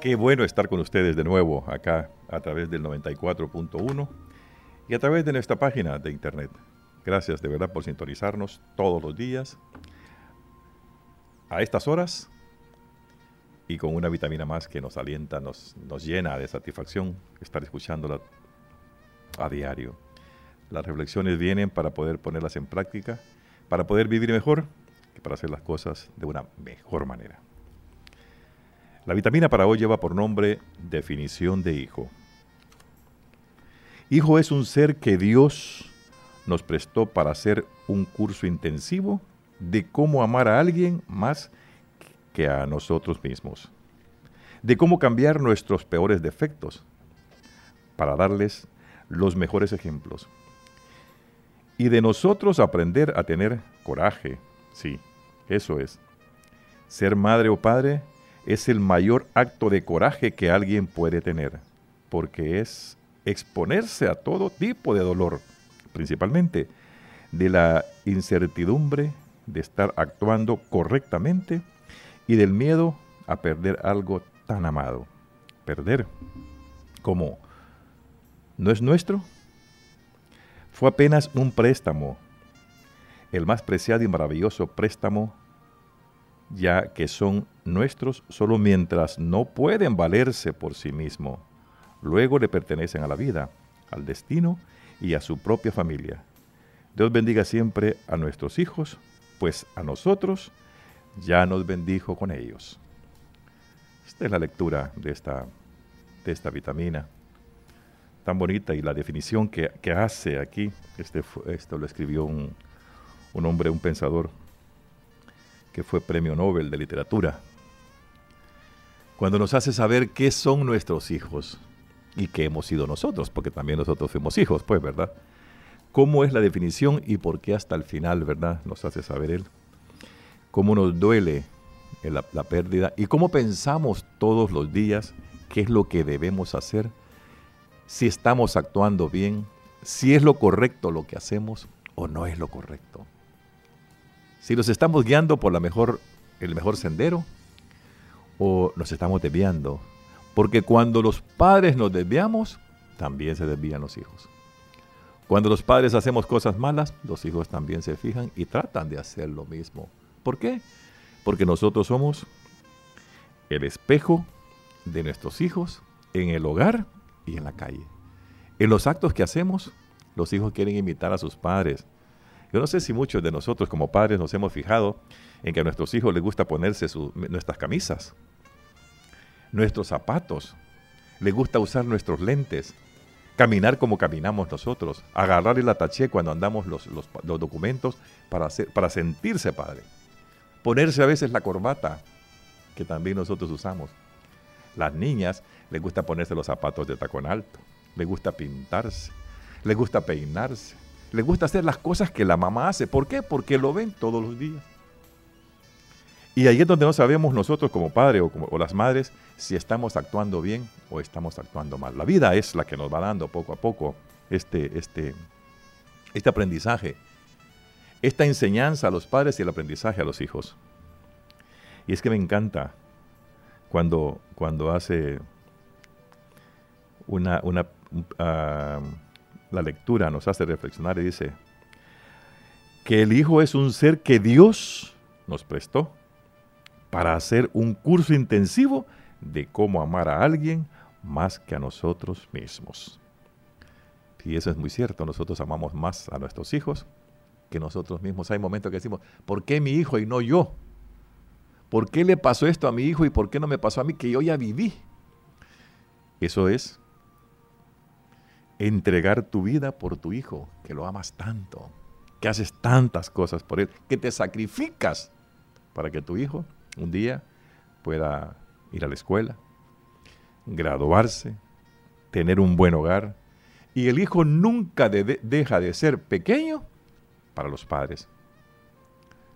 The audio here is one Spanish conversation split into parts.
Qué bueno estar con ustedes de nuevo acá a través del 94.1 y a través de nuestra página de internet. Gracias de verdad por sintonizarnos todos los días a estas horas y con una vitamina más que nos alienta, nos, nos llena de satisfacción estar escuchándola a diario. Las reflexiones vienen para poder ponerlas en práctica, para poder vivir mejor y para hacer las cosas de una mejor manera. La vitamina para hoy lleva por nombre definición de hijo. Hijo es un ser que Dios nos prestó para hacer un curso intensivo de cómo amar a alguien más que a nosotros mismos, de cómo cambiar nuestros peores defectos para darles los mejores ejemplos y de nosotros aprender a tener coraje. Sí, eso es. Ser madre o padre es el mayor acto de coraje que alguien puede tener, porque es exponerse a todo tipo de dolor, principalmente de la incertidumbre de estar actuando correctamente y del miedo a perder algo tan amado. Perder como no es nuestro, fue apenas un préstamo, el más preciado y maravilloso préstamo ya que son nuestros solo mientras no pueden valerse por sí mismos. Luego le pertenecen a la vida, al destino y a su propia familia. Dios bendiga siempre a nuestros hijos, pues a nosotros ya nos bendijo con ellos. Esta es la lectura de esta, de esta vitamina tan bonita y la definición que, hace aquí. Este, esto lo escribió un, un hombre, un pensador que fue premio Nobel de literatura, cuando nos hace saber qué son nuestros hijos y qué hemos sido nosotros, porque también nosotros fuimos hijos, pues, ¿verdad? ¿Cómo es la definición y por qué hasta el final, ¿verdad? Nos hace saber él. ¿Cómo nos duele la, la pérdida y cómo pensamos todos los días qué es lo que debemos hacer, si estamos actuando bien, si es lo correcto lo que hacemos o no es lo correcto si nos estamos guiando por el mejor sendero o nos estamos desviando. Porque cuando los padres nos desviamos, también se desvían los hijos. Cuando los padres hacemos cosas malas, los hijos también se fijan y tratan de hacer lo mismo. ¿Por qué? Porque nosotros somos el espejo de nuestros hijos en el hogar y en la calle. En los actos que hacemos, los hijos quieren imitar a sus padres. Yo no sé si muchos de nosotros como padres nos hemos fijado en que a nuestros hijos les gusta ponerse nuestras camisas, nuestros zapatos, les gusta usar nuestros lentes, caminar como caminamos nosotros, agarrar el ataché cuando andamos los, documentos para, para sentirse padre, ponerse a veces la corbata que también nosotros usamos. Las niñas les gusta ponerse los zapatos de tacón alto, les gusta pintarse, les gusta peinarse, le gusta hacer las cosas que la mamá hace. ¿Por qué? Porque lo ven todos los días. Y ahí es donde no sabemos nosotros como padres o, como, las madres si estamos actuando bien o estamos actuando mal. La vida es la que nos va dando poco a poco este, este, este aprendizaje, esta enseñanza a los padres y el aprendizaje a los hijos. Y es que me encanta cuando, cuando hace una, una ah, la lectura nos hace reflexionar y dice que el Hijo es un ser que Dios nos prestó para hacer un curso intensivo de cómo amar a alguien más que a nosotros mismos. Y eso es muy cierto, nosotros amamos más a nuestros hijos que nosotros mismos. Hay momentos que decimos, ¿por qué mi hijo y no yo? ¿Por qué le pasó esto a mi hijo y por qué no me pasó a mí que yo ya viví? Eso es entregar tu vida por tu hijo, que lo amas tanto, que haces tantas cosas por él, que te sacrificas para que tu hijo un día pueda ir a la escuela, graduarse, tener un buen hogar. Y el hijo nunca deja de ser pequeño para los padres.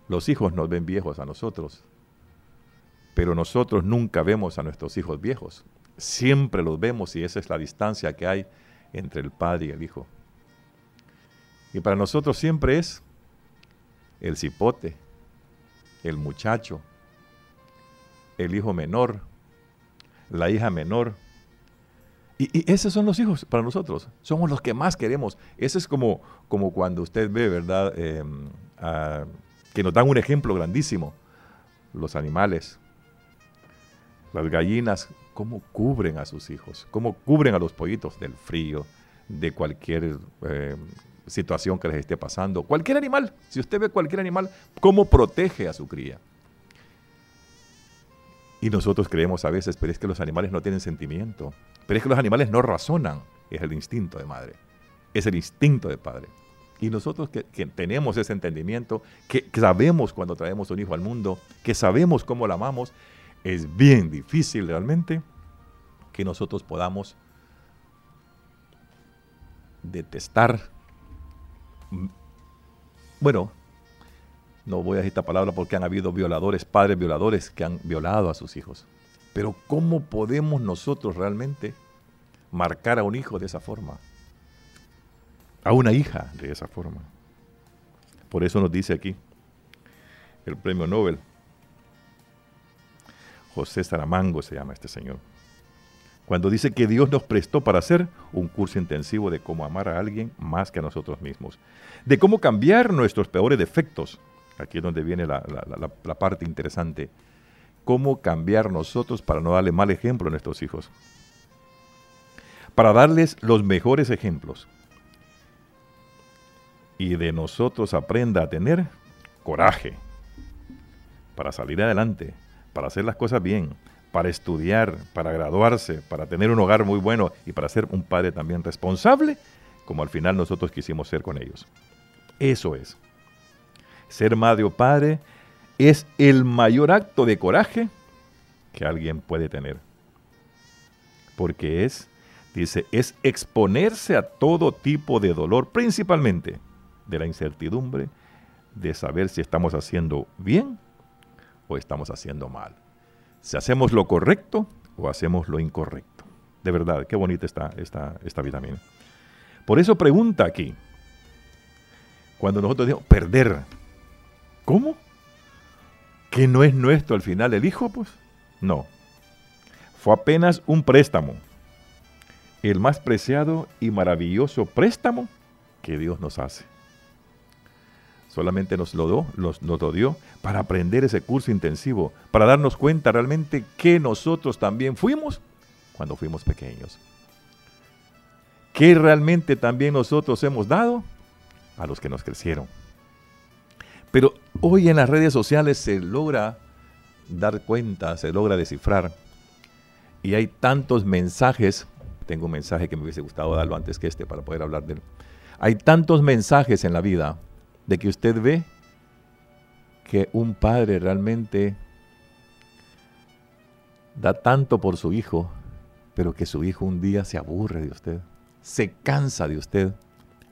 Los hijos nos ven viejos a nosotros, pero nosotros nunca vemos a nuestros hijos viejos. Siempre los vemos y esa es la distancia que hay entre el Padre y el Hijo. Y para nosotros siempre es el cipote, el muchacho, el hijo menor, la hija menor. Y, esos son los hijos para nosotros. Somos los que más queremos. Ese es como, como cuando usted ve, ¿verdad? Em, que nos dan un ejemplo grandísimo. Los animales, las gallinas, cómo cubren a sus hijos, cómo cubren a los pollitos del frío, de cualquier em, situación que les esté pasando. Cualquier animal, si usted ve cualquier animal, cómo protege a su cría. Y nosotros creemos a veces, pero es que los animales no tienen sentimiento. Pero es que los animales no razonan. Es el instinto de madre. Es el instinto de padre. Y nosotros que, tenemos ese entendimiento, que, sabemos cuando traemos un hijo al mundo, que sabemos cómo lo amamos, es bien difícil realmente que nosotros podamos detestar. Bueno, no voy a decir esta palabra porque han habido violadores, padres violadores que han violado a sus hijos. Pero ¿cómo podemos nosotros realmente marcar a un hijo de esa forma? A una hija de esa forma. Por eso nos dice aquí el premio Nobel. José Saramango se llama este señor. Cuando dice que Dios nos prestó para hacer un curso intensivo de cómo amar a alguien más que a nosotros mismos. De cómo cambiar nuestros peores defectos Aquí es donde viene la, parte interesante. ¿Cómo cambiar nosotros para no darle mal ejemplo a nuestros hijos? Para darles los mejores ejemplos. Y de nosotros aprenda a tener coraje para salir adelante, para hacer las cosas bien, para estudiar, para graduarse, para tener un hogar muy bueno y para ser un padre también responsable, como al final nosotros quisimos ser con ellos. Eso es ser madre o padre es el mayor acto de coraje que alguien puede tener. Porque es, dice, es exponerse a todo tipo de dolor, principalmente de la incertidumbre de saber si estamos haciendo bien o estamos haciendo mal. Si hacemos lo correcto o hacemos lo incorrecto. De verdad, qué bonita está esta, vitamina. Por eso pregunta aquí, cuando nosotros decimos perder, ¿Cómo? ¿Que no es nuestro al final el hijo? Pues no. Fue apenas un préstamo. El más preciado y maravilloso préstamo que Dios nos hace. Solamente nos lo, dio, nos, lo dio para aprender ese curso intensivo, para darnos cuenta realmente que nosotros también fuimos cuando fuimos pequeños. ¿Qué realmente también nosotros hemos dado a los que nos crecieron? Pero hoy en las redes sociales se logra dar cuenta, se logra descifrar. Y hay tantos mensajes, tengo un mensaje que me hubiese gustado darlo antes que este para poder hablar de él. Hay tantos mensajes en la vida de que usted ve que un padre realmente da tanto por su hijo, pero que su hijo un día se aburre de usted, se cansa de usted,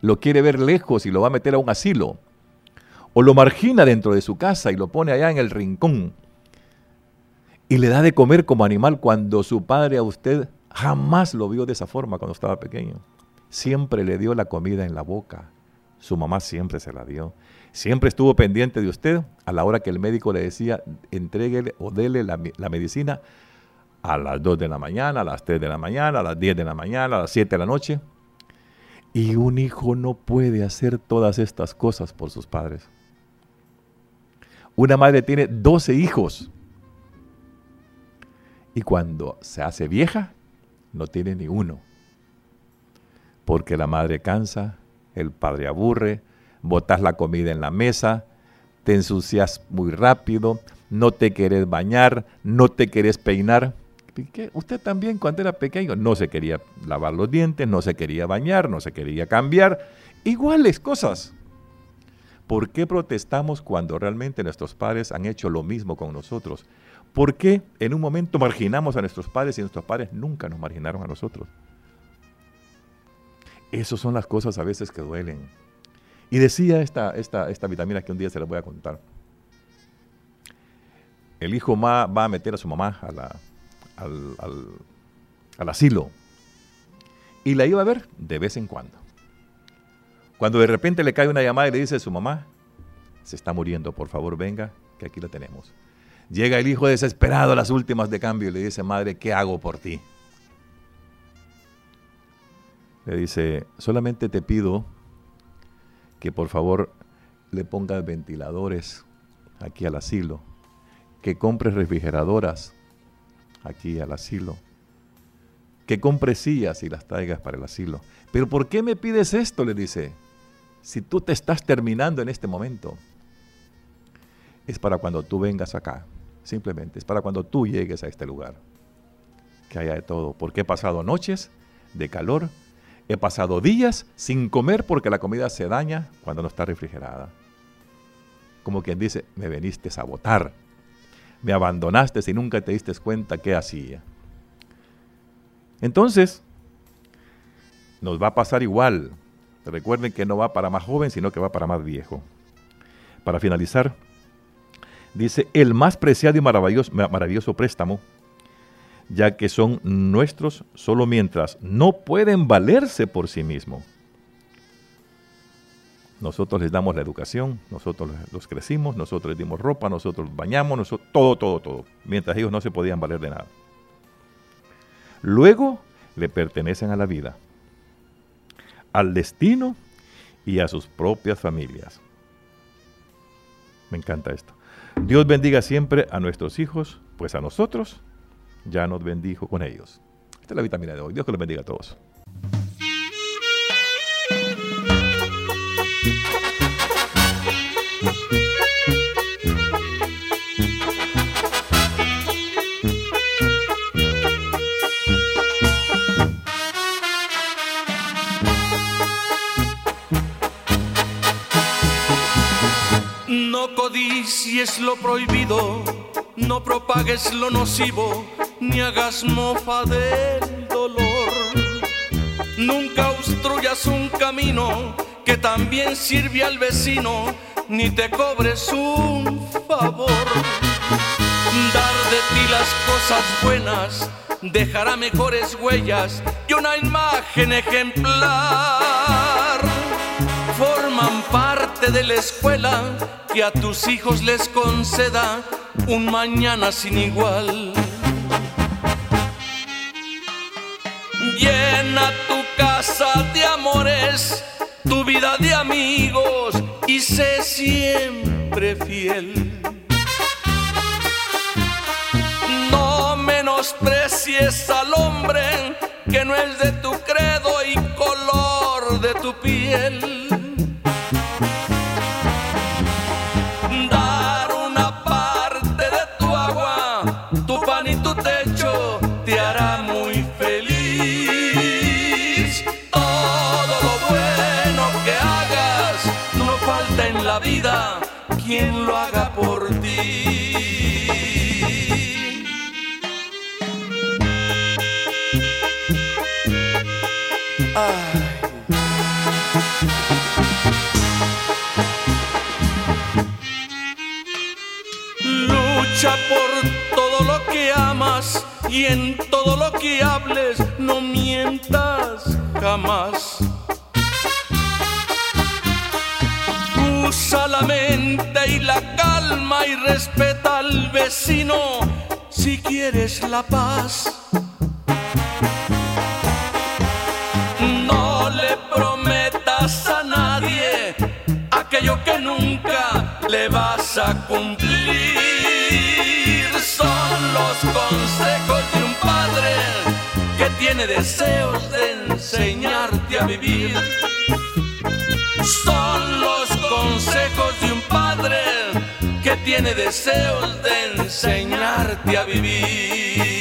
lo quiere ver lejos y lo va a meter a un asilo o lo margina dentro de su casa y lo pone allá en el rincón y le da de comer como animal cuando su padre a usted jamás lo vio de esa forma cuando estaba pequeño. Siempre le dio la comida en la boca. Su mamá siempre se la dio. Siempre estuvo pendiente de usted a la hora que el médico le decía, entréguele o dele la, la medicina a las 2 de la mañana, a las 3 de la mañana, a las 10 de la mañana, a las 7 de la noche. Y un hijo no puede hacer todas estas cosas por sus padres. Una madre tiene 12 hijos. Y cuando se hace vieja, no tiene ni uno. Porque la madre cansa, el padre aburre, botas la comida en la mesa, te ensucias muy rápido, no te querés bañar, no te querés peinar. Usted también cuando era pequeño no se quería lavar los dientes, no se quería bañar, no se quería cambiar. Iguales cosas. ¿Por qué protestamos cuando realmente nuestros padres han hecho lo mismo con nosotros? ¿Por qué en un momento marginamos a nuestros padres y nuestros padres nunca nos marginaron a nosotros? Esas son las cosas a veces que duelen. Y decía esta, esta, esta vitamina que un día se la voy a contar. El hijo va a meter a su mamá al, al asilo y la iba a ver de vez en cuando. Cuando de repente le cae una llamada y le dice a su mamá, se está muriendo, por favor venga, que aquí la tenemos. Llega el hijo desesperado a las últimas de cambio y le dice, madre, ¿qué hago por ti? Le dice, solamente te pido que por favor le pongas ventiladores aquí al asilo, que compres refrigeradoras aquí al asilo, que compres sillas y las traigas para el asilo. Pero ¿por qué me pides esto? Le dice, si tú te estás terminando en este momento. Es para cuando tú vengas acá, simplemente, es para cuando tú llegues a este lugar, que haya de todo, porque he pasado noches de calor, he pasado días sin comer porque la comida se daña cuando no está refrigerada. Como quien dice, me veniste a botar, me abandonaste y nunca te diste cuenta qué hacía. Entonces, nos va a pasar igual. Recuerden que no va para más joven, sino que va para más viejo. Para finalizar, dice, el más preciado y maravilloso, maravilloso préstamo, ya que son nuestros solo mientras no pueden valerse por sí mismos. Nosotros les damos la educación, nosotros los crecimos, nosotros les dimos ropa, nosotros los bañamos, nosotros, todo, todo, todo, mientras ellos no se podían valer de nada. Luego le pertenecen a la vida, al destino y a sus propias familias. Me encanta esto. Dios bendiga siempre a nuestros hijos, pues a nosotros ya nos bendijo con ellos. Esta es la vitamina de hoy. Dios que los bendiga a todos. es lo prohibido, no propagues lo nocivo, ni hagas mofa del dolor. Nunca obstruyas un camino que también sirve al vecino, ni te cobres un favor. Dar de ti las cosas buenas dejará mejores huellas y una imagen ejemplar. Forman parte de la escuela que a tus hijos les conceda un mañana sin igual. Llena tu casa de amores, tu vida de amigos y sé siempre fiel. No menosprecies al hombre que no es de tu credo y color de tu piel. Todo lo que amas y en todo lo que hables no mientas jamás. Usa la mente y la calma y respeta al vecino si quieres la paz. No le prometas a nadie aquello que nunca le vas a cumplir. Son los consejos de un padre que tiene deseos de enseñarte a vivir. Son los consejos de un padre que tiene deseos de enseñarte a vivir.